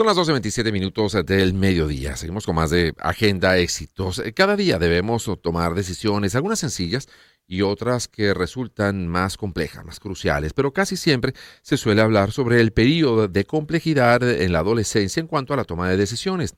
Son las 12.27 minutos del mediodía. Seguimos con más de Agenda Éxitos. Cada día debemos tomar decisiones, algunas sencillas y otras que resultan más complejas, más cruciales, pero casi siempre se suele hablar sobre el periodo de complejidad en la adolescencia en cuanto a la toma de decisiones.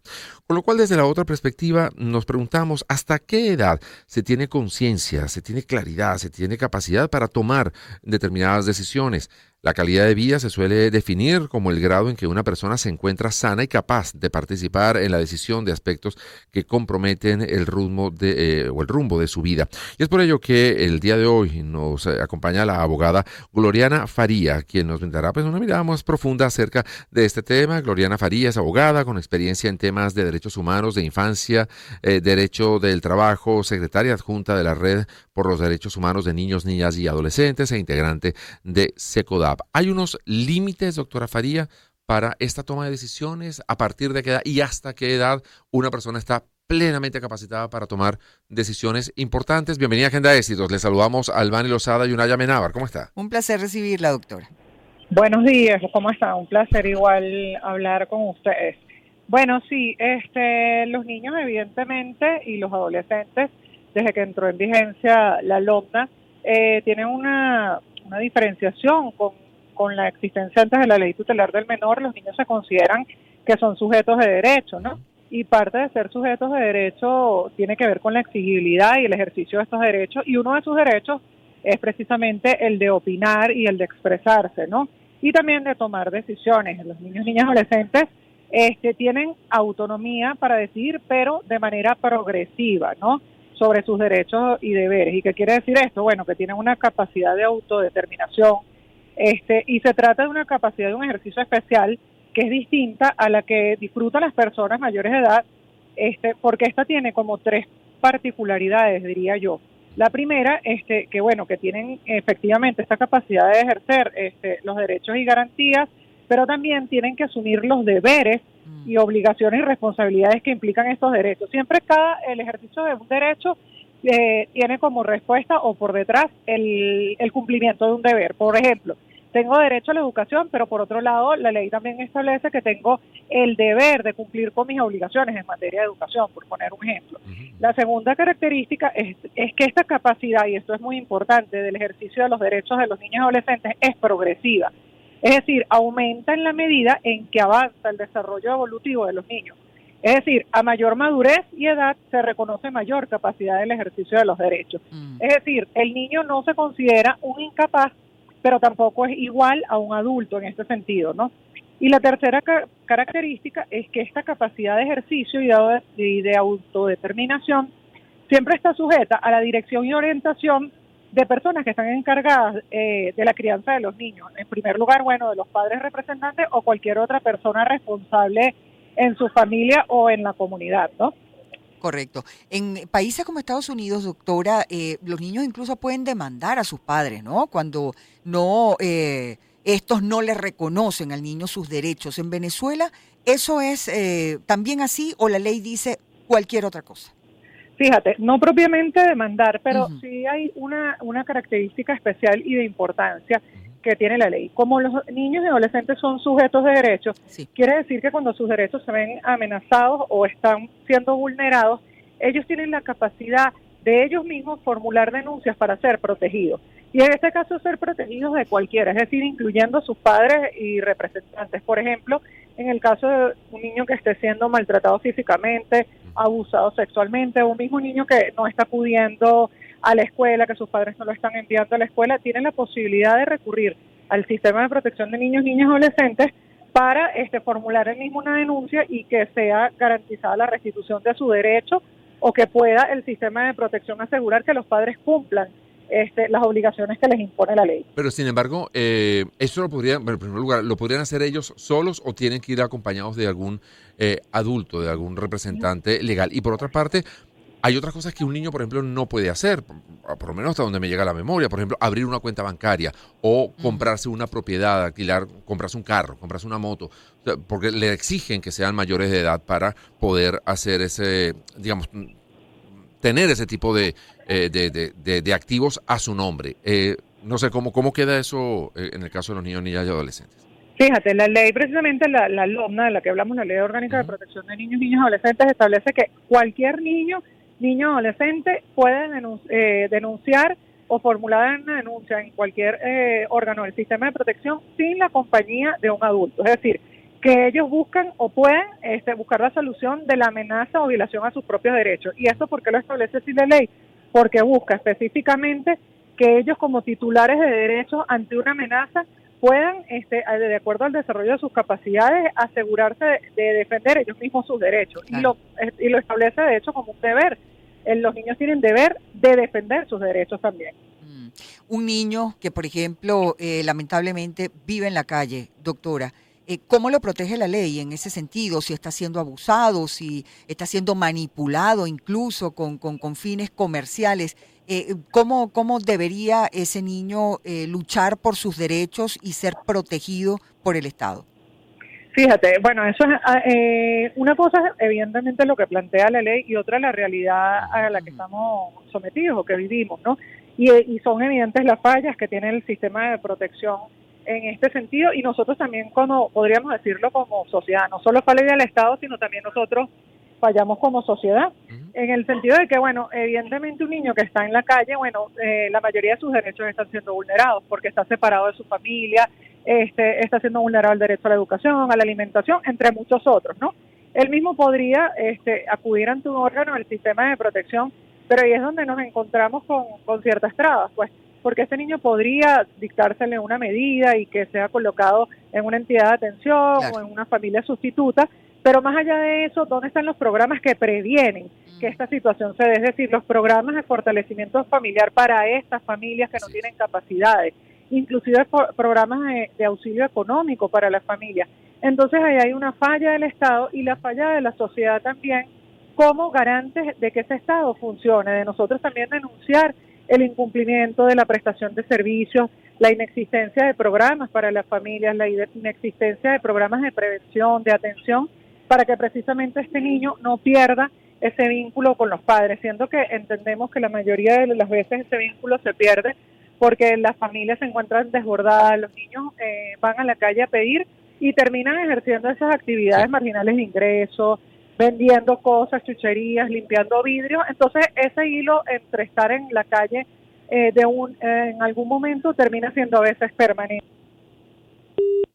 Con lo cual, desde la otra perspectiva, nos preguntamos hasta qué edad se tiene conciencia, se tiene claridad, se tiene capacidad para tomar determinadas decisiones. La calidad de vida se suele definir como el grado en que una persona se encuentra sana y capaz de participar en la decisión de aspectos que comprometen el rumbo de, eh, o el rumbo de su vida. Y es por ello que el día de hoy nos acompaña la abogada Gloriana Faría, quien nos brindará pues, una mirada más profunda acerca de este tema. Gloriana Faría es abogada con experiencia en temas de derechos humanos, de infancia, eh, derecho del trabajo, secretaria adjunta de la Red por los Derechos Humanos de Niños, Niñas y Adolescentes e integrante de SECODA. ¿Hay unos límites, doctora Faría, para esta toma de decisiones? ¿A partir de qué edad y hasta qué edad una persona está plenamente capacitada para tomar decisiones importantes? Bienvenida a Agenda de Éxitos. Le saludamos a Albani Lozada y Unaya Menábar. ¿Cómo está? Un placer recibirla, doctora. Buenos días, ¿cómo está? Un placer igual hablar con ustedes. Bueno, sí, este, los niños evidentemente y los adolescentes, desde que entró en vigencia la LOMNA, eh, tienen una, una diferenciación con con la existencia antes de la ley tutelar del menor, los niños se consideran que son sujetos de derecho, ¿no? Y parte de ser sujetos de derecho tiene que ver con la exigibilidad y el ejercicio de estos derechos, y uno de sus derechos es precisamente el de opinar y el de expresarse, ¿no? Y también de tomar decisiones. Los niños, niñas, adolescentes este, tienen autonomía para decidir, pero de manera progresiva, ¿no? Sobre sus derechos y deberes. ¿Y qué quiere decir esto? Bueno, que tienen una capacidad de autodeterminación, este, y se trata de una capacidad de un ejercicio especial que es distinta a la que disfrutan las personas mayores de edad, este, porque esta tiene como tres particularidades, diría yo. La primera, este, que bueno, que tienen efectivamente esta capacidad de ejercer este, los derechos y garantías, pero también tienen que asumir los deberes mm. y obligaciones y responsabilidades que implican estos derechos. Siempre cada el ejercicio de un derecho eh, tiene como respuesta o por detrás el, el cumplimiento de un deber. Por ejemplo, tengo derecho a la educación, pero por otro lado, la ley también establece que tengo el deber de cumplir con mis obligaciones en materia de educación, por poner un ejemplo. La segunda característica es, es, que esta capacidad, y esto es muy importante, del ejercicio de los derechos de los niños y adolescentes es progresiva. Es decir, aumenta en la medida en que avanza el desarrollo evolutivo de los niños. Es decir, a mayor madurez y edad se reconoce mayor capacidad del ejercicio de los derechos. Mm. Es decir, el niño no se considera un incapaz, pero tampoco es igual a un adulto en este sentido, ¿no? Y la tercera característica es que esta capacidad de ejercicio y de, autodeterminación siempre está sujeta a la dirección y orientación de personas que están encargadas eh, de la crianza de los niños. En primer lugar, bueno, de los padres representantes o cualquier otra persona responsable en su familia o en la comunidad, ¿no? Correcto. En países como Estados Unidos, doctora, eh, los niños incluso pueden demandar a sus padres, ¿no? Cuando no eh, estos no le reconocen al niño sus derechos. En Venezuela, ¿eso es eh, también así o la ley dice cualquier otra cosa? Fíjate, no propiamente demandar, pero sí hay una, una característica especial y de importancia que tiene la ley. Como los niños y adolescentes son sujetos de derechos, quiere decir que cuando sus derechos se ven amenazados o están siendo vulnerados, ellos tienen la capacidad de ellos mismos formular denuncias para ser protegidos. Y en este caso ser protegidos de cualquiera, es decir, incluyendo sus padres y representantes. Por ejemplo, en el caso de un niño que esté siendo maltratado físicamente, abusado sexualmente, o un mismo niño que no está pudiendo a la escuela, que sus padres no lo están enviando a la escuela, tienen la posibilidad de recurrir al sistema de protección de niños, niñas y adolescentes para este, formular el mismo una denuncia y que sea garantizada la restitución de su derecho o que pueda el sistema de protección asegurar que los padres cumplan este, las obligaciones que les impone la ley. Pero sin embargo, eh, ¿eso lo podrían, en primer lugar, lo podrían hacer ellos solos o tienen que ir acompañados de algún eh, adulto, de algún representante legal? Y por otra parte, hay otras cosas que un niño, por ejemplo, no puede hacer, por lo menos hasta donde me llega la memoria. Por ejemplo, abrir una cuenta bancaria o comprarse una propiedad, alquilar, comprarse un carro, comprarse una moto, porque le exigen que sean mayores de edad para poder hacer ese, digamos, tener ese tipo de, eh, de, activos a su nombre. Eh, no sé, ¿cómo, ¿cómo queda eso eh, en el caso de los niños, niñas y adolescentes? Fíjate, la ley, precisamente la, la LOMNA, de la que hablamos, la Ley Orgánica de Protección de Niños, Niños y Adolescentes, establece que cualquier niño, niño o adolescente puede eh, denunciar o formular una denuncia en cualquier eh, órgano del sistema de protección sin la compañía de un adulto. Es decir, que ellos buscan o pueden este, buscar la solución de la amenaza o violación a sus propios derechos. ¿Y esto por qué lo establece así la ley? Porque busca específicamente que ellos como titulares de derechos ante una amenaza puedan, este, de acuerdo al desarrollo de sus capacidades, asegurarse de, defender ellos mismos sus derechos. Y, lo, y lo establece de hecho como un deber. Eh, los niños tienen deber de defender sus derechos también. Mm. Un niño que, por ejemplo, eh, lamentablemente vive en la calle, doctora, eh, ¿Cómo lo protege la ley en ese sentido? Si está siendo abusado, si está siendo manipulado incluso con, con, fines comerciales. ¿cómo, ¿Cómo debería ese niño luchar por sus derechos y ser protegido por el Estado? Fíjate, bueno, eso es ah, una cosa, evidentemente, lo que plantea la ley y otra la realidad a la que estamos sometidos o que vivimos, ¿no? Y, y son evidentes las fallas que tiene el sistema de protección en este sentido y nosotros también como podríamos decirlo como sociedad, no solo falla del Estado, sino también nosotros fallamos como sociedad, en el sentido de que, bueno, evidentemente un niño que está en la calle, bueno, eh, la mayoría de sus derechos están siendo vulnerados porque está separado de su familia, este, está siendo vulnerado el derecho a la educación, a la alimentación, entre muchos otros, ¿no? Él mismo podría este, acudir ante un órgano del sistema de protección, pero ahí es donde nos encontramos con, con ciertas trabas, pues porque este niño podría dictársele una medida y que sea colocado en una entidad de atención o en una familia sustituta, pero más allá de eso, ¿dónde están los programas que previenen que esta situación se dé? Es decir, los programas de fortalecimiento familiar para estas familias que no tienen capacidades, inclusive programas de, de auxilio económico para las familias. Entonces ahí hay una falla del Estado y la falla de la sociedad también como garantes de que ese Estado funcione, de nosotros también denunciar el incumplimiento de la prestación de servicios, la inexistencia de programas para las familias, la inexistencia de programas de prevención, de atención, para que precisamente este niño no pierda ese vínculo con los padres, siendo que entendemos que la mayoría de las veces ese vínculo se pierde porque las familias se encuentran desbordadas, los niños eh, van a la calle a pedir y terminan ejerciendo esas actividades marginales de ingreso, vendiendo cosas, chucherías, limpiando vidrio. Entonces, ese hilo entre estar en la calle eh, de un, en algún momento termina siendo a veces permanente.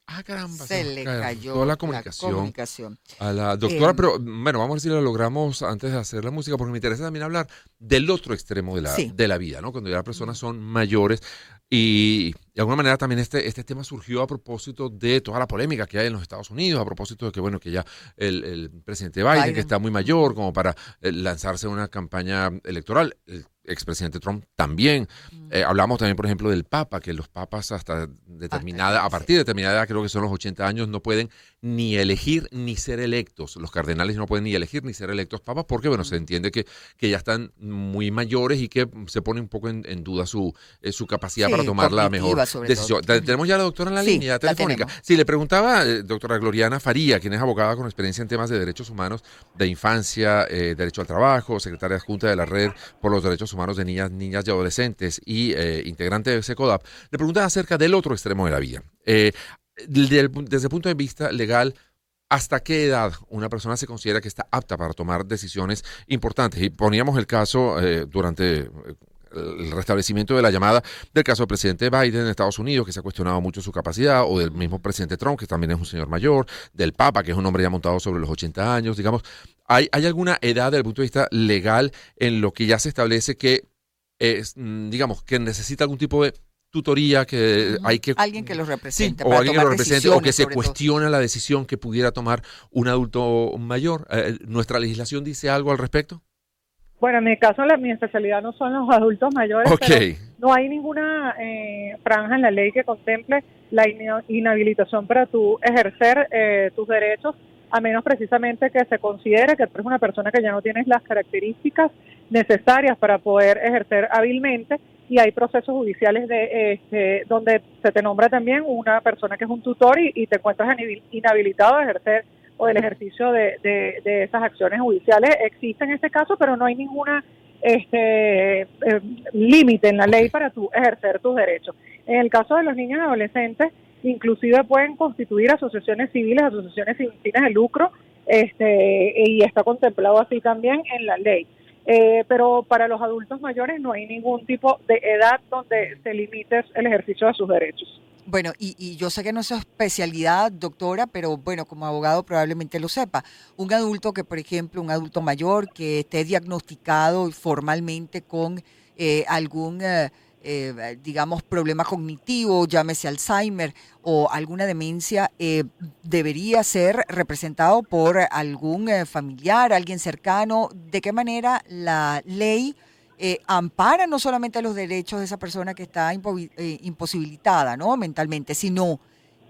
Ah, caramba. Se, le cayó toda la comunicación, a la doctora, pero bueno, vamos a ver si lo logramos antes de hacer la música, porque me interesa también hablar del otro extremo de la, de la vida, ¿no? Cuando ya las personas son mayores. Y de alguna manera también este, este tema surgió a propósito de toda la polémica que hay en los Estados Unidos, a propósito de que, bueno, que ya el, presidente Biden, que está muy mayor como para eh, lanzarse una campaña electoral, el expresidente Trump también. Mm. Eh, hablamos también, por ejemplo, del Papa, que los papas hasta determinada, a partir de determinada edad, creo que son los 80 años, no pueden ni elegir ni ser electos. Los cardenales no pueden ni elegir ni ser electos papas porque, bueno, se entiende que, que ya están muy mayores y que se pone un poco en, duda su, eh, su capacidad para tomar la mejor decisión. Tenemos ya a la doctora en la línea telefónica. Sí, le preguntaba, eh, doctora Gloriana Faría, quien es abogada con experiencia en temas de derechos humanos, de infancia, eh, derecho al trabajo, secretaria adjunta de la Red por los Derechos Humanos de Niñas, Niñas y Adolescentes y integrante de SECODAP, le preguntaba acerca del otro extremo de la vida desde el punto de vista legal, ¿hasta qué edad una persona se considera que está apta para tomar decisiones importantes? Y poníamos el caso eh, durante eh, el restablecimiento de la llamada del caso del presidente Biden en Estados Unidos, que se ha cuestionado mucho su capacidad, o del mismo presidente Trump, que también es un señor mayor, del Papa, que es un hombre ya montado sobre los 80 años, digamos. ¿Hay, hay alguna edad desde el punto de vista legal en lo que ya se establece que es, mm, digamos, que necesita algún tipo de tutoría que hay que alguien que los represente o alguien que los represente o que se cuestiona la decisión que pudiera tomar un adulto mayor. Eh, nuestra legislación dice algo al respecto bueno en mi caso la, mi especialidad no son los adultos mayores pero no hay ninguna eh, franja en la ley que contemple la inhabilitación para tu ejercer eh, tus derechos a menos precisamente que se considere que tú eres una persona que ya no tienes las características necesarias para poder ejercer hábilmente y hay procesos judiciales de este, donde se te nombra también una persona que es un tutor y, te encuentras inhabilitado de ejercer o del ejercicio de, de, esas acciones judiciales. Existe en este caso, pero no hay ninguna este, eh, límite en la ley para tu ejercer tus derechos. En el caso de los niños y adolescentes, inclusive pueden constituir asociaciones civiles, asociaciones sin fines de lucro, este, y está contemplado así también en la ley. Eh, pero para los adultos mayores no hay ningún tipo de edad donde se limite el ejercicio de sus derechos. Bueno, y, yo sé que no es su especialidad, doctora, pero bueno, como abogado probablemente lo sepa. Un adulto que, por ejemplo, un adulto mayor que esté diagnosticado formalmente con eh, algún... Eh, eh, digamos, problema cognitivo, llámese Alzheimer o alguna demencia, eh, debería ser representado por algún eh, familiar, alguien cercano. ¿De qué manera la ley ampara no solamente los derechos de esa persona que está imposibilitada ¿no? mentalmente, sino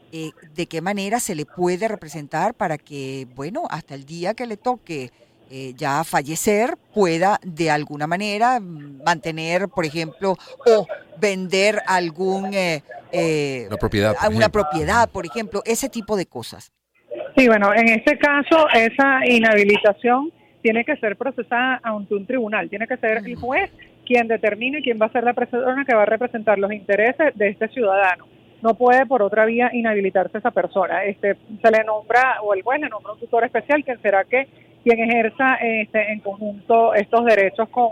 de qué manera se le puede representar para que, bueno, hasta el día que le toque eh, ya fallecer pueda de alguna manera mantener, por ejemplo, o vender algún eh, eh una propiedad, una propiedad, por ejemplo, ese tipo de cosas. Sí, bueno, en este caso esa inhabilitación tiene que ser procesada ante un tribunal, tiene que ser el juez quien determine quién va a ser la persona que va a representar los intereses de este ciudadano. No puede por otra vía inhabilitarse esa persona. Este se le nombra o el juez le nombra un tutor especial quien será que quien ejerza este, en conjunto estos derechos con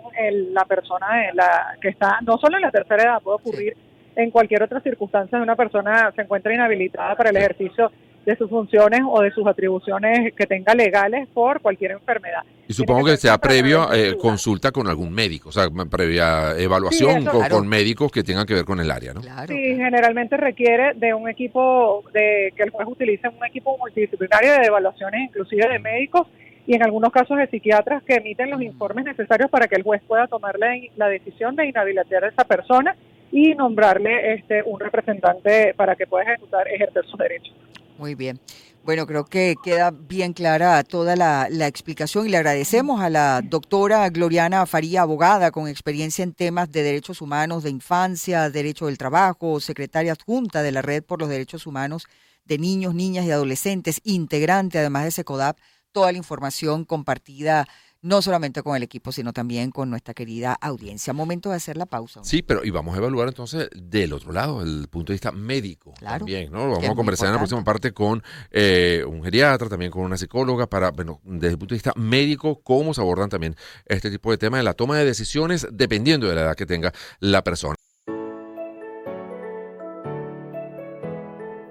la persona la, que está, no solo en la tercera edad, puede ocurrir en cualquier otra circunstancia de una persona se encuentra inhabilitada para el ejercicio de sus funciones o de sus atribuciones que tenga legales por cualquier enfermedad. Y supongo que, sea previo eh, consulta con algún médico, o sea, previa evaluación con, médicos que tengan que ver con el área, ¿no? sí, generalmente requiere de un equipo, de que el juez utilice un equipo multidisciplinario de evaluaciones, inclusive de médicos, y en algunos casos de psiquiatras que emiten los informes necesarios para que el juez pueda tomar la, decisión de inhabilitar a esa persona y nombrarle este un representante para que pueda ejecutar, ejercer sus derechos. Muy bien. Bueno, creo que queda bien clara toda la, la, explicación y le agradecemos a la doctora Gloriana Faría, abogada con experiencia en temas de derechos humanos, de infancia, derecho del trabajo, secretaria adjunta de la Red por los Derechos Humanos de Niños, Niñas y Adolescentes, integrante además de SECODAP toda la información compartida no solamente con el equipo, sino también con nuestra querida audiencia. Momento de hacer la pausa. Sí, pero y vamos a evaluar entonces del otro lado, el punto de vista médico claro, también, ¿no? Vamos a conversar en la próxima parte con eh, un geriatra, también con una psicóloga, para, bueno, desde el punto de vista médico, cómo se abordan también este tipo de temas de la toma de decisiones dependiendo de la edad que tenga la persona.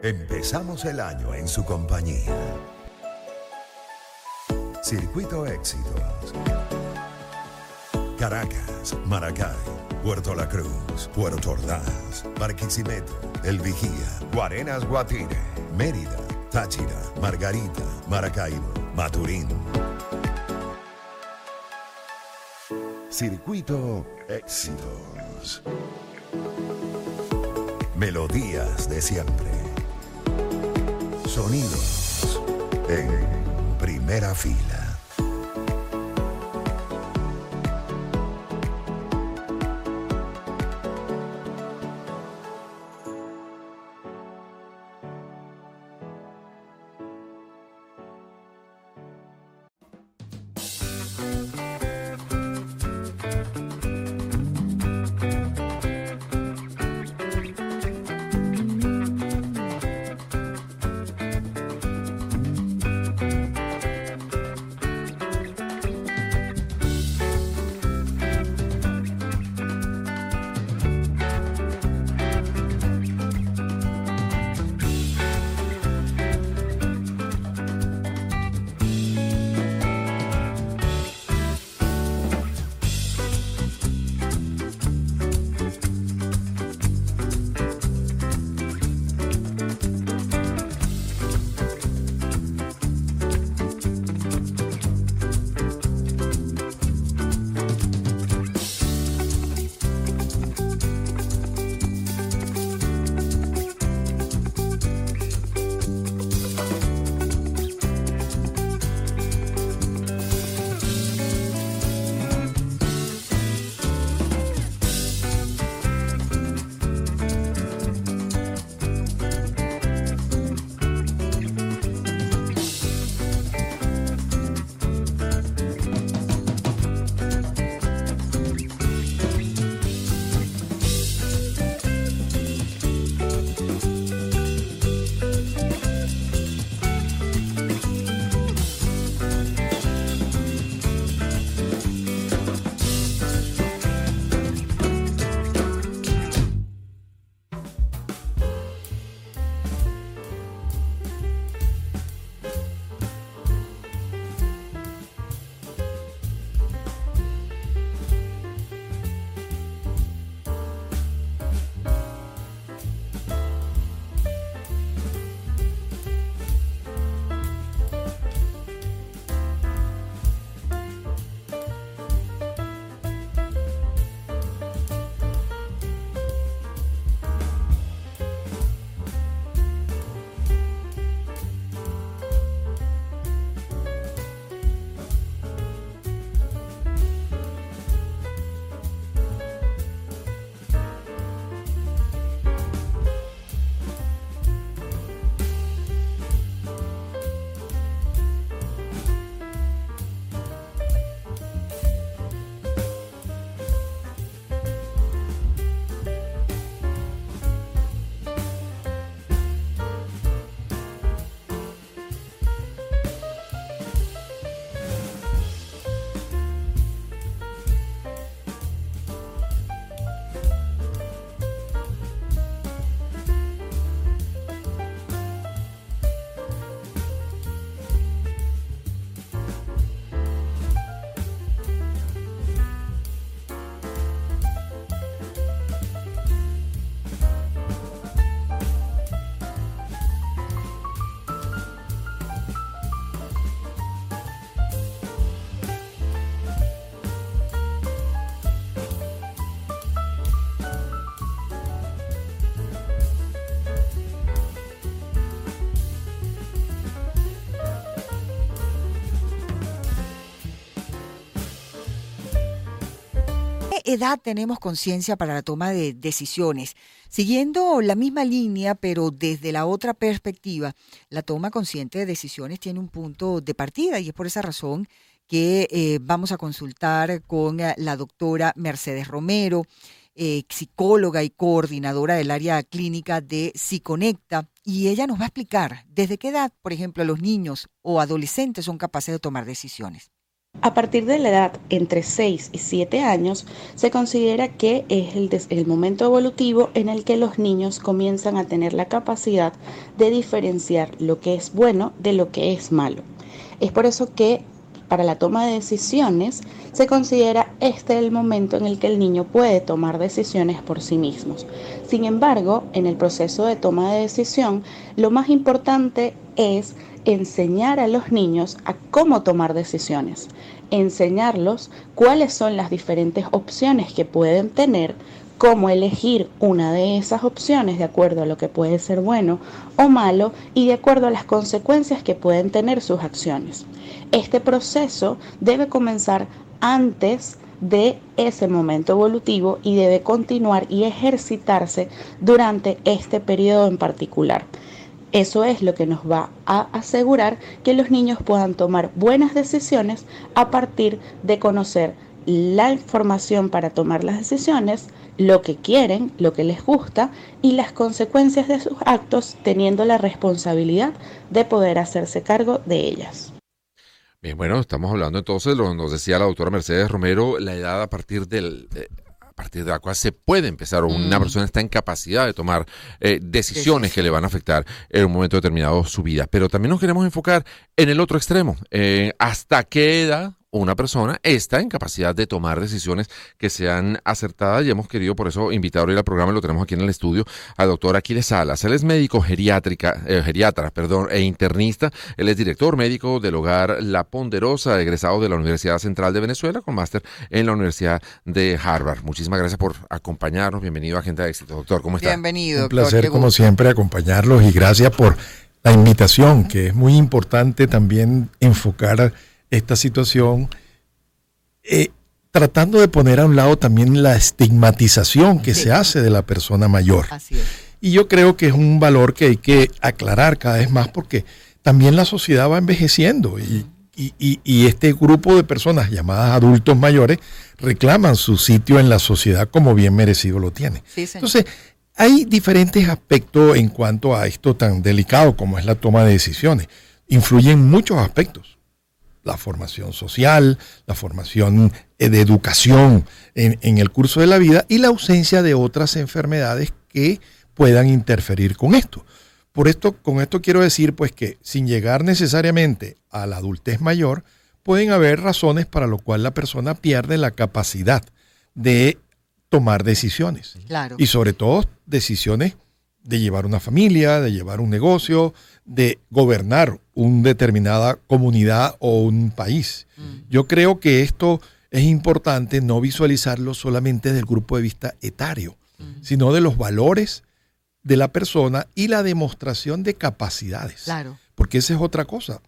Empezamos el año en su compañía. Circuito Éxitos. Caracas, Maracay, Puerto La Cruz, Puerto Ordaz, Barquisimeto, El Vigía, Guarenas Guatire, Mérida, Táchira, Margarita, Maracaibo, Maturín. Circuito Éxitos. Melodías de siempre. Sonidos en primera fila. Edad tenemos conciencia para la toma de decisiones? Siguiendo la misma línea, pero desde la otra perspectiva, la toma consciente de decisiones tiene un punto de partida y es por esa razón que eh, vamos a consultar con eh, la doctora Mercedes Romero, eh, psicóloga y coordinadora del área clínica de Psiconecta, y ella nos va a explicar desde qué edad, por ejemplo, los niños o adolescentes son capaces de tomar decisiones. A partir de la edad entre 6 y 7 años, se considera que es el, el, momento evolutivo en el que los niños comienzan a tener la capacidad de diferenciar lo que es bueno de lo que es malo. Es por eso que para la toma de decisiones se considera este el momento en el que el niño puede tomar decisiones por sí mismos. Sin embargo, en el proceso de toma de decisión, lo más importante es enseñar a los niños a cómo tomar decisiones, enseñarlos cuáles son las diferentes opciones que pueden tener, cómo elegir una de esas opciones de acuerdo a lo que puede ser bueno o malo y de acuerdo a las consecuencias que pueden tener sus acciones. Este proceso debe comenzar antes de ese momento evolutivo y debe continuar y ejercitarse durante este periodo en particular. Eso es lo que nos va a asegurar que los niños puedan tomar buenas decisiones a partir de conocer la información para tomar las decisiones, lo que quieren, lo que les gusta y las consecuencias de sus actos teniendo la responsabilidad de poder hacerse cargo de ellas. Bien, bueno, estamos hablando entonces, lo nos decía la doctora Mercedes Romero, la edad a partir del, a partir de la cual se puede empezar o una persona está en capacidad de tomar eh, decisiones que le van a afectar en un momento determinado su vida. Pero también nos queremos enfocar en el otro extremo, eh, hasta qué edad una persona está en capacidad de tomar decisiones que sean acertadas y hemos querido por eso invitar hoy al programa, lo tenemos aquí en el estudio, al doctor Aquiles Salas. Él es médico geriátrica, eh, geriatra perdón, e internista. Él es director médico del hogar La Ponderosa, egresado de la Universidad Central de Venezuela con máster en la Universidad de Harvard. Muchísimas gracias por acompañarnos. Bienvenido a Gente de Éxito. Doctor, ¿cómo está? Bienvenido. Un placer, como siempre, acompañarlos y gracias por la invitación, que es muy importante también enfocar esta situación, eh, tratando de poner a un lado también la estigmatización que se hace de la persona mayor. Y yo creo que es un valor que hay que aclarar cada vez más porque también la sociedad va envejeciendo y, este grupo de personas llamadas adultos mayores reclaman su sitio en la sociedad como bien merecido lo tiene. Entonces, hay diferentes aspectos en cuanto a esto tan delicado como es la toma de decisiones. Influyen muchos aspectos la formación social, la formación eh, de educación en, el curso de la vida y la ausencia de otras enfermedades que puedan interferir con esto. Por esto, con esto quiero decir pues que sin llegar necesariamente a la adultez mayor, pueden haber razones para lo cual la persona pierde la capacidad de tomar decisiones. Claro. Y sobre todo decisiones de llevar una familia, de llevar un negocio, de gobernar una determinada comunidad o un país. Mm. Yo creo que esto es importante no visualizarlo solamente desde el grupo de vista etario, mm. sino de los valores de la persona y la demostración de capacidades. Claro. Porque esa es otra cosa.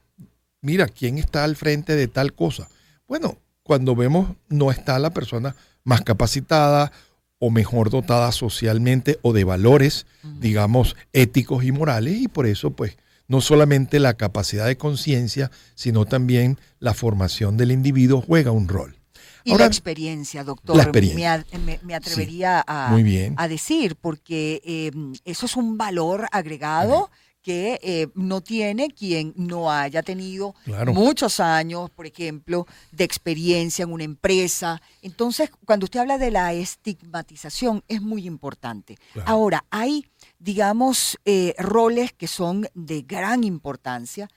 Mira, ¿quién está al frente de tal cosa? Bueno, cuando vemos no está la persona más capacitada o mejor dotada socialmente o de valores, digamos, éticos y morales, y por eso, pues, no solamente la capacidad de conciencia, sino también la formación del individuo juega un rol. Y la experiencia, doctor, Me, atrevería a, decir, porque eh, eso es un valor agregado que eh, no tiene quien no haya tenido muchos años, por ejemplo, de experiencia en una empresa. Entonces, cuando usted habla de la estigmatización, es muy importante. Ahora, hay, digamos, eh, roles que son de gran importancia.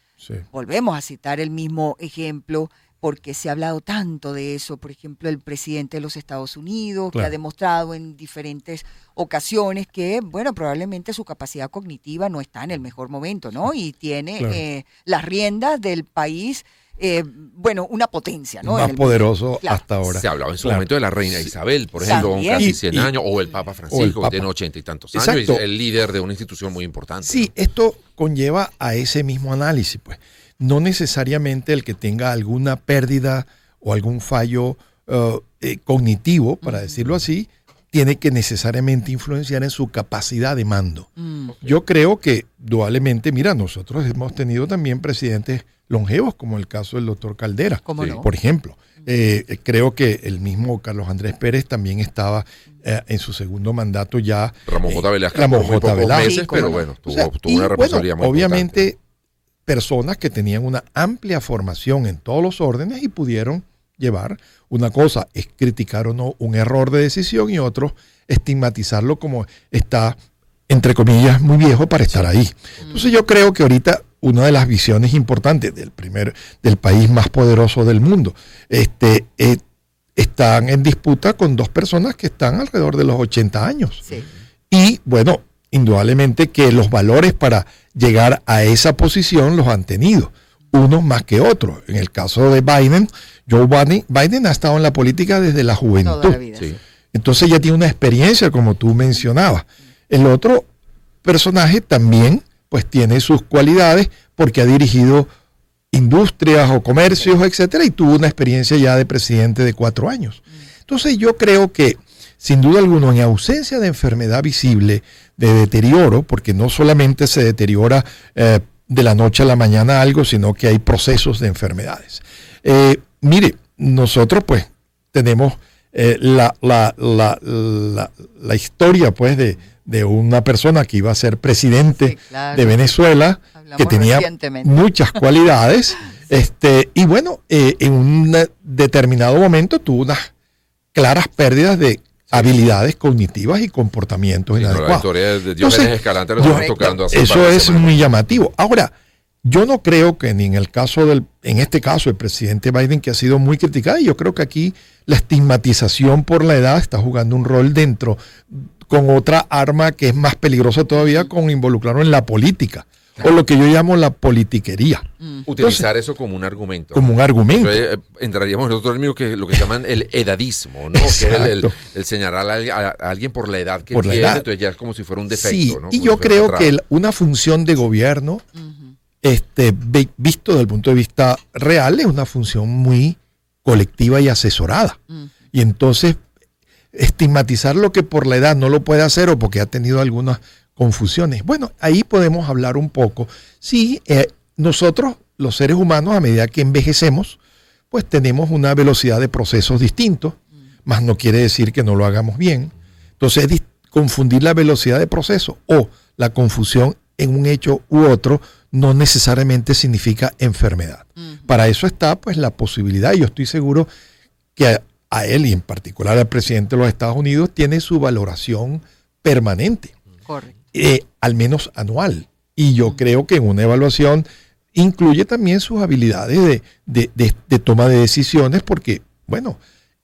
Volvemos a citar el mismo ejemplo porque se ha hablado tanto de eso, por ejemplo, el presidente de los Estados Unidos, que ha demostrado en diferentes ocasiones que, bueno, probablemente su capacidad cognitiva no está en el mejor momento, ¿no? Y tiene eh, las riendas del país. Eh, bueno, una potencia, ¿no? Más poderoso hasta ahora. Se hablaba en su momento de la reina Isabel, por ejemplo, con casi 100 años, o el Papa Francisco, que tiene 80 y tantos años, y es el líder de una institución muy importante. Sí, esto conlleva a ese mismo análisis, pues no necesariamente el que tenga alguna pérdida o algún fallo uh, eh, cognitivo, para decirlo así, tiene que necesariamente influenciar en su capacidad de mando. Mm. Yo creo que dualmente, mira, nosotros hemos tenido también presidentes longevos, como el caso del doctor Caldera, ¿Cómo Sí. no? por ejemplo. Eh, creo que el mismo Carlos Andrés Pérez también estaba eh, en su segundo mandato ya. Ramón eh, J. Velázquez Ramón J. Velázquez. meses, Sí, cómo pero no. bueno, tuvo, O sea, tuvo y, una bueno, responsabilidad muy obviamente importante. Personas que tenían una amplia formación en todos los órdenes y pudieron llevar una cosa es criticar o no un error de decisión y otro estigmatizarlo como está entre comillas muy viejo para estar ahí. Entonces yo creo que ahorita una de las visiones importantes del primer del país más poderoso del mundo este eh, están en disputa con dos personas que están alrededor de los 80 años. Sí. Y bueno, indudablemente que los valores para llegar a esa posición los han tenido, unos más que otros. En el caso de Biden, Joe Biden, Biden ha estado en la política desde la Toda juventud. la vida. Sí. Entonces ya tiene una experiencia, como tú mencionabas. El otro personaje también, pues tiene sus cualidades porque ha dirigido industrias o comercios, etcétera, y tuvo una experiencia ya de presidente de cuatro años. Entonces yo creo que, sin duda alguna, en ausencia de enfermedad visible, de deterioro, porque no solamente se deteriora eh, de la noche a la mañana algo, sino que hay procesos de enfermedades. Eh, mire, nosotros pues tenemos eh, la, la, la, la, la historia pues de, de una persona que iba a ser presidente Sí, claro. de Venezuela, Hablamos que tenía muchas cualidades, este, y bueno, en un determinado momento tuvo unas claras pérdidas de habilidades cognitivas y comportamientos Sí, no, la inadecuados. historia de Entonces, Escalante lo yo- estamos tocando hace Eso es semanas. muy llamativo. Ahora, yo no creo que ni en el caso del, en este caso, el presidente Biden, que ha sido muy criticado, y yo creo que aquí la estigmatización por la edad está jugando un rol dentro, con otra arma que es más peligrosa todavía, con involucrarlo en la política, o lo que yo llamo la politiquería, Utilizar eso como un argumento. como un argumento. Entonces, eh, entraríamos en otro término que lo que llaman el edadismo, ¿no? Que es el, el- el señalar a, alguien- a- a alguien por la edad que Por la tiene, edad. entonces ya es como si fuera un defecto, Sí, ¿no? y Como yo si creo que el- una función de gobierno, este, visto desde el punto de vista real, es una función muy colectiva y asesorada. Mm. Y entonces, estigmatizar lo que por la edad no lo puede hacer o porque ha tenido algunas confusiones. Bueno, ahí podemos hablar un poco. Sí, eh, nosotros, los seres humanos, a medida que envejecemos, pues tenemos una velocidad de procesos distintos, más no quiere decir que no lo hagamos bien. Entonces, confundir la velocidad de proceso o la confusión en un hecho u otro no necesariamente significa enfermedad. Para eso está pues la posibilidad, y yo estoy seguro que a, a él y en particular al presidente de los Estados Unidos tiene su valoración permanente, Correcto. Eh, al menos anual. Y yo creo que en una evaluación incluye también sus habilidades de, de- de- de toma de decisiones, porque, bueno,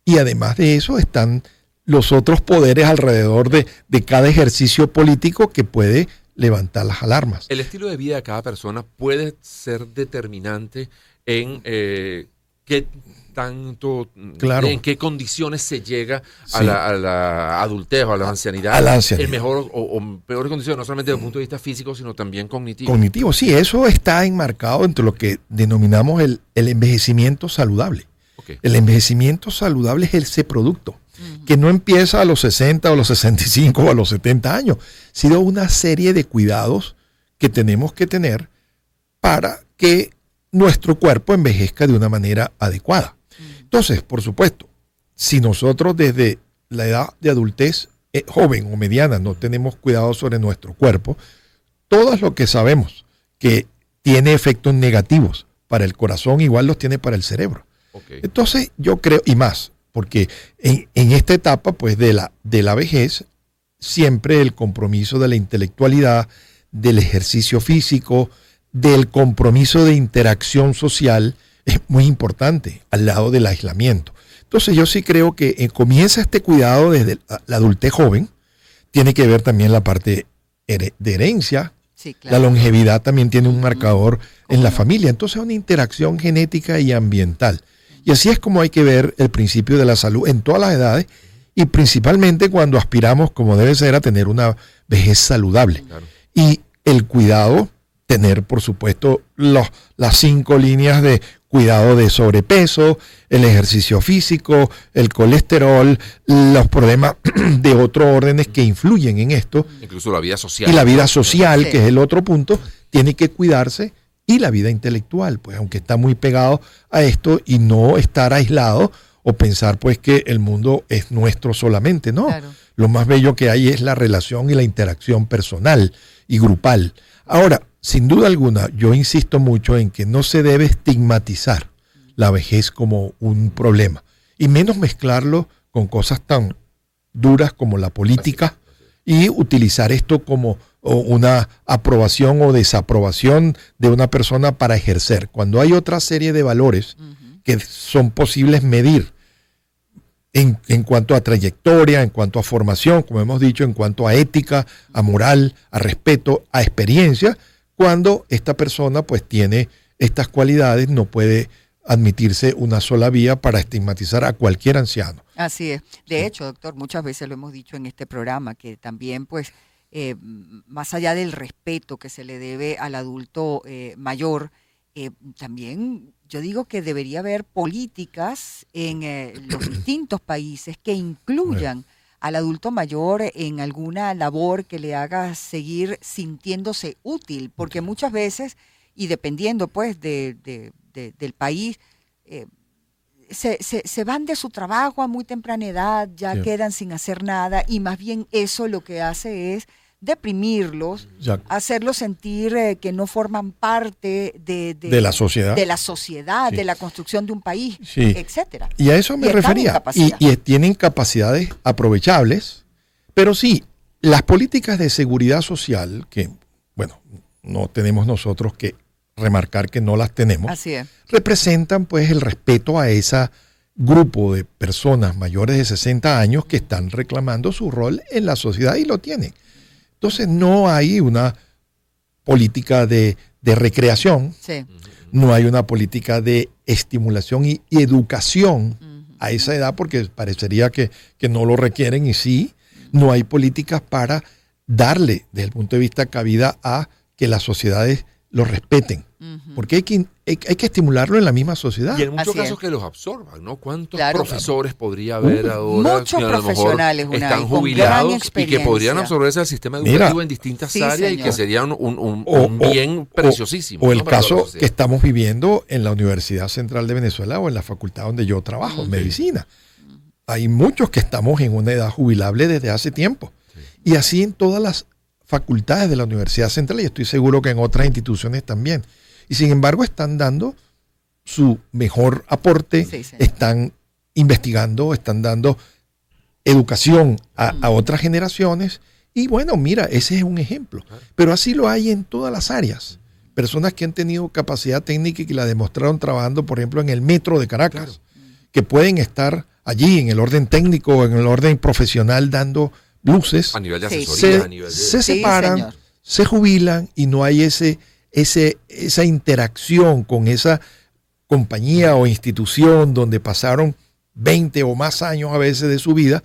y además de eso están los otros poderes alrededor de, de cada ejercicio político que puede levantar las alarmas. El estilo de vida de cada persona puede ser determinante en eh, qué tanto, Claro. en qué condiciones se llega a, la, a la adultez o a la ancianidad. A la ancianidad. En mejor o, o peores condiciones, no solamente desde el punto de vista físico, sino también cognitivo. Cognitivo, sí, eso está enmarcado entre lo que denominamos el, el envejecimiento saludable. El envejecimiento saludable es ese producto, que no empieza a los 60 o a los 65 o a los 70 años, sino una serie de cuidados que tenemos que tener para que nuestro cuerpo envejezca de una manera adecuada. Entonces, por supuesto, si nosotros desde la edad de adultez eh, joven o mediana no tenemos cuidado sobre nuestro cuerpo, todo lo que sabemos que tiene efectos negativos para el corazón, igual los tiene para el cerebro. Entonces, yo creo, y más, porque en, en esta etapa, pues, de la, de la vejez, siempre el compromiso de la intelectualidad, del ejercicio físico, del compromiso de interacción social, es muy importante al lado del aislamiento. Entonces, yo sí creo que eh, comienza este cuidado desde la, la adultez joven, tiene que ver también la parte de herencia, Sí, la claro. longevidad también tiene un marcador en la familia. Entonces, una interacción genética y ambiental. Y así es como hay que ver el principio de la salud en todas las edades y principalmente cuando aspiramos, como debe ser, a tener una vejez saludable. Claro. Y el cuidado tener, por supuesto, los, las cinco líneas de cuidado de sobrepeso, el ejercicio físico, el colesterol, los problemas de otros órdenes que influyen en esto. Incluso la vida social. Y la vida social, que es el otro punto, tiene que cuidarse y la vida intelectual, pues aunque está muy pegado a esto y no estar aislado o pensar pues que el mundo es nuestro solamente, no. Lo más bello que hay es la relación y la interacción personal y grupal. Ahora, sin duda alguna, yo insisto mucho en que no se debe estigmatizar la vejez como un problema y menos mezclarlo con cosas tan duras como la política y utilizar esto como una aprobación o desaprobación de una persona para ejercer, cuando hay otra serie de valores que son posibles medir en, en, cuanto a trayectoria, en cuanto a formación, como hemos dicho, en cuanto a ética, a moral, a respeto, a experiencia, cuando esta persona pues tiene estas cualidades, no puede admitirse una sola vía para estigmatizar a cualquier anciano. Así es. De hecho, doctor, muchas veces lo hemos dicho en este programa, que también pues eh, más allá del respeto que se le debe al adulto eh, mayor, eh, también yo digo que debería haber políticas en los distintos países que incluyan al adulto mayor en alguna labor que le haga seguir sintiéndose útil, porque muchas veces, y dependiendo pues de, del país, se, se, van de su trabajo a muy temprana edad, ya quedan sin hacer nada y más bien eso lo que hace es deprimirlos, hacerlos sentir eh, que no forman parte de, de, la sociedad, de la, sociedad de la construcción de un país, etcétera. Y a eso me refería. Y, y, tienen capacidades aprovechables, pero sí, las políticas de seguridad social, que, bueno, no tenemos nosotros que remarcar que no las tenemos, representan pues el respeto a ese grupo de personas mayores de 60 años que están reclamando su rol en la sociedad y lo tienen. Entonces no hay una política de, recreación, no hay una política de estimulación y, educación a esa edad porque parecería que, que no lo requieren y sí, no hay políticas para darle desde el punto de vista cabida a que las sociedades lo respeten. Porque hay que, hay, que estimularlo en la misma sociedad. Y en muchos casos que los absorban, ¿no? ¿Cuántos profesores podría haber ahora muchos profesionales están jubilados y que podrían absorberse al sistema educativo en distintas áreas y que serían un, bien preciosísimo. O el caso que estamos viviendo en la Universidad Central de Venezuela o en la facultad donde yo trabajo, medicina. Hay muchos que estamos en una edad jubilable desde hace tiempo. Y así en todas las facultades de la Universidad Central y estoy seguro que en otras instituciones también. Y sin embargo están dando su mejor aporte, están investigando, están dando educación a, otras generaciones. Y bueno, mira, ese es un ejemplo. Pero así lo hay en todas las áreas. Personas que han tenido capacidad técnica y que la demostraron trabajando, por ejemplo, en el metro de Caracas, que pueden estar allí en el orden técnico, en el orden profesional, dando luces, a nivel de asesoría, se, separan, se jubilan y no hay ese, ese, esa interacción con esa compañía o institución donde pasaron 20 o más años a veces de su vida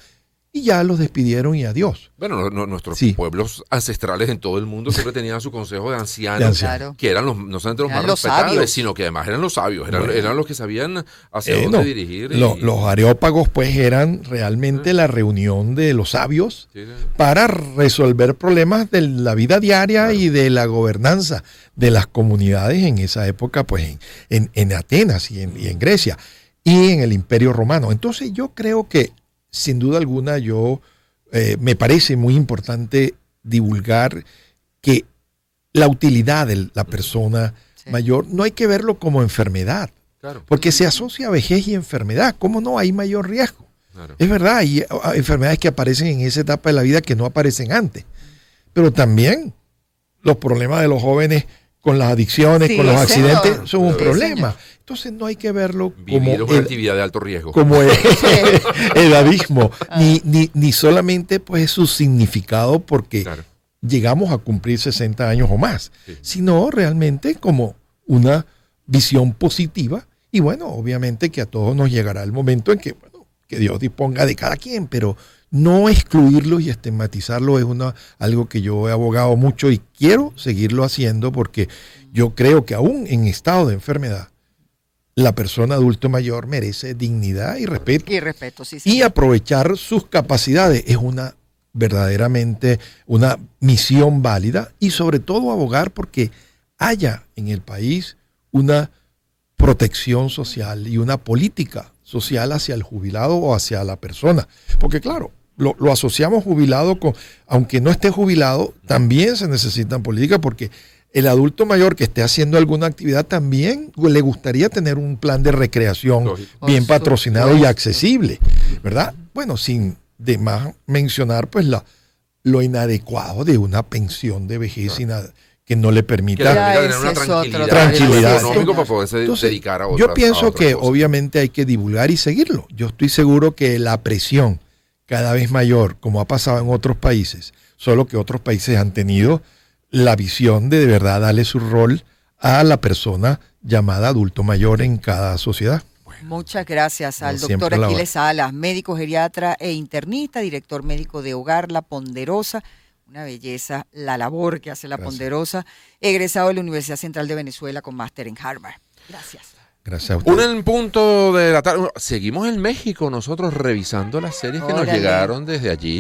y ya los despidieron y adiós. Bueno, nuestros pueblos ancestrales en todo el mundo siempre tenían su consejo de ancianos, que eran los, no solamente los más respetables, sino que además eran los sabios, eran, los que sabían hacia eh, dónde dirigir. Los areópagos pues eran realmente la reunión de los sabios para resolver problemas de la vida diaria y de la gobernanza de las comunidades en esa época pues en, en, Atenas y en, y en Grecia y en el Imperio Romano. Entonces yo creo que sin duda alguna yo eh, me parece muy importante divulgar que la utilidad de la persona mayor no hay que verlo como enfermedad, porque se asocia a vejez y enfermedad. ¿Cómo no? Hay mayor riesgo. Es verdad, hay ah, enfermedades que aparecen en esa etapa de la vida que no aparecen antes. Pero también los problemas de los jóvenes con las adicciones, con los accidentes, son un problema. Entonces no hay que verlo como una actividad de alto riesgo. Como edadismo, ah. ni, ni, ni, solamente pues su significado porque llegamos a cumplir 60 años o más, sino realmente como una visión positiva. Y bueno, obviamente que a todos nos llegará el momento en que, bueno, que Dios disponga de cada quien, pero no excluirlos y estigmatizarlos es una, algo que yo he abogado mucho y quiero seguirlo haciendo porque yo creo que aún en estado de enfermedad, la persona adulto mayor merece dignidad y respeto. Y respeto, sí, sí. Y aprovechar sus capacidades es una verdaderamente una misión válida y sobre todo abogar porque haya en el país una protección social y una política social hacia el jubilado o hacia la persona. Porque claro, lo, lo asociamos jubilado con, aunque no esté jubilado, también se necesitan políticas porque el adulto mayor que esté haciendo alguna actividad también le gustaría tener un plan de recreación Lógico. bien patrocinado y accesible, ¿verdad? Bueno, sin de más mencionar pues la, lo inadecuado de una pensión de vejez ina- que no le permita tener una tranquilidad, Tranquilidad. económico para poderse Entonces, dedicar a otras yo a pienso otras que cosas. obviamente hay que divulgar y seguirlo. Yo estoy seguro que la presión cada vez mayor, como ha pasado en otros países, solo que otros países han tenido la visión de de verdad darle su rol a la persona llamada adulto mayor en cada sociedad. Muchas gracias al doctor Aquiles Salas, médico geriatra e internista, director médico de Hogar La Ponderosa. Una belleza la labor que hace La Gracias. Ponderosa, egresado de la Universidad Central de Venezuela con máster en Harvard. Gracias. Gracias a usted. En punto de la tarde. Seguimos en México nosotros revisando las series que nos llegaron desde allí.